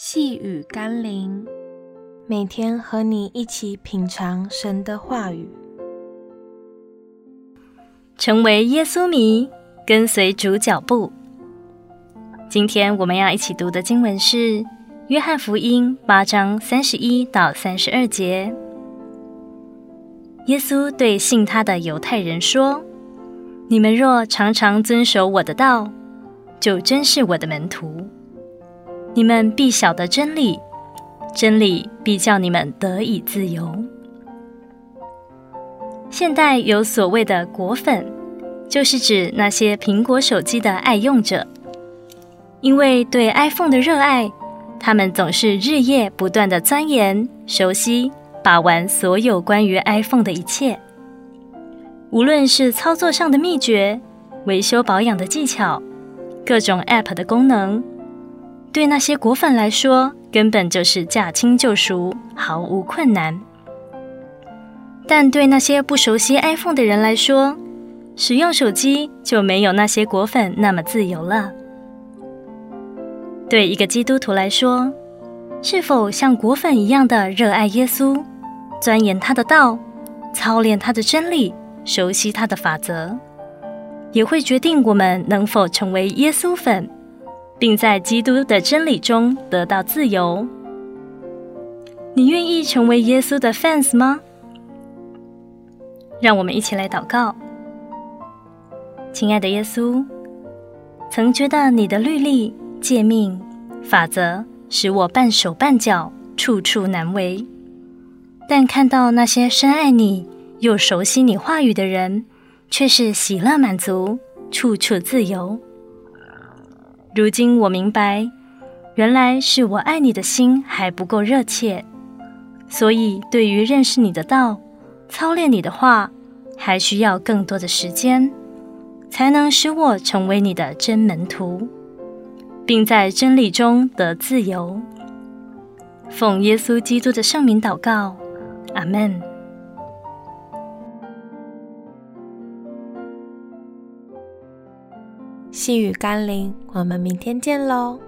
细雨甘霖，每天和你一起品尝神的话语，成为耶稣迷，跟随主脚步。今天我们要一起读的经文是《约翰福音》八章三十一到三十二节。耶稣对信他的犹太人说：“你们若常常遵守我的道，就真是我的门徒。”你们必晓得真理，真理必叫你们得以自由。现代有所谓的果粉，就是指那些苹果手机的爱用者，因为对 iPhone 的热爱，他们总是日夜不断的钻研、熟悉、把玩所有关于 iPhone 的一切，无论是操作上的秘诀、维修保养的技巧、各种 App 的功能。对那些果粉来说，根本就是驾轻就熟，毫无困难。但对那些不熟悉 iPhone 的人来说，使用手机就没有那些果粉那么自由了。对一个基督徒来说，是否像果粉一样的热爱耶稣，钻研他的道，操练他的真理，熟悉他的法则，也会决定我们能否成为耶稣粉。并在基督的真理中得到自由。你愿意成为耶稣的 fans 吗？让我们一起来祷告。亲爱的耶稣，曾觉得你的律例、诫命、法则使我半手半脚，处处难为。但看到那些深爱你又熟悉你话语的人，却是喜乐满足，处处自由。如今我明白，原来是我爱你的心还不够热切，所以对于认识你的道、操练你的话，还需要更多的时间，才能使我成为你的真门徒，并在真理中得自由。奉耶稣基督的圣名祷告，阿门。细雨甘霖，我们明天见喽。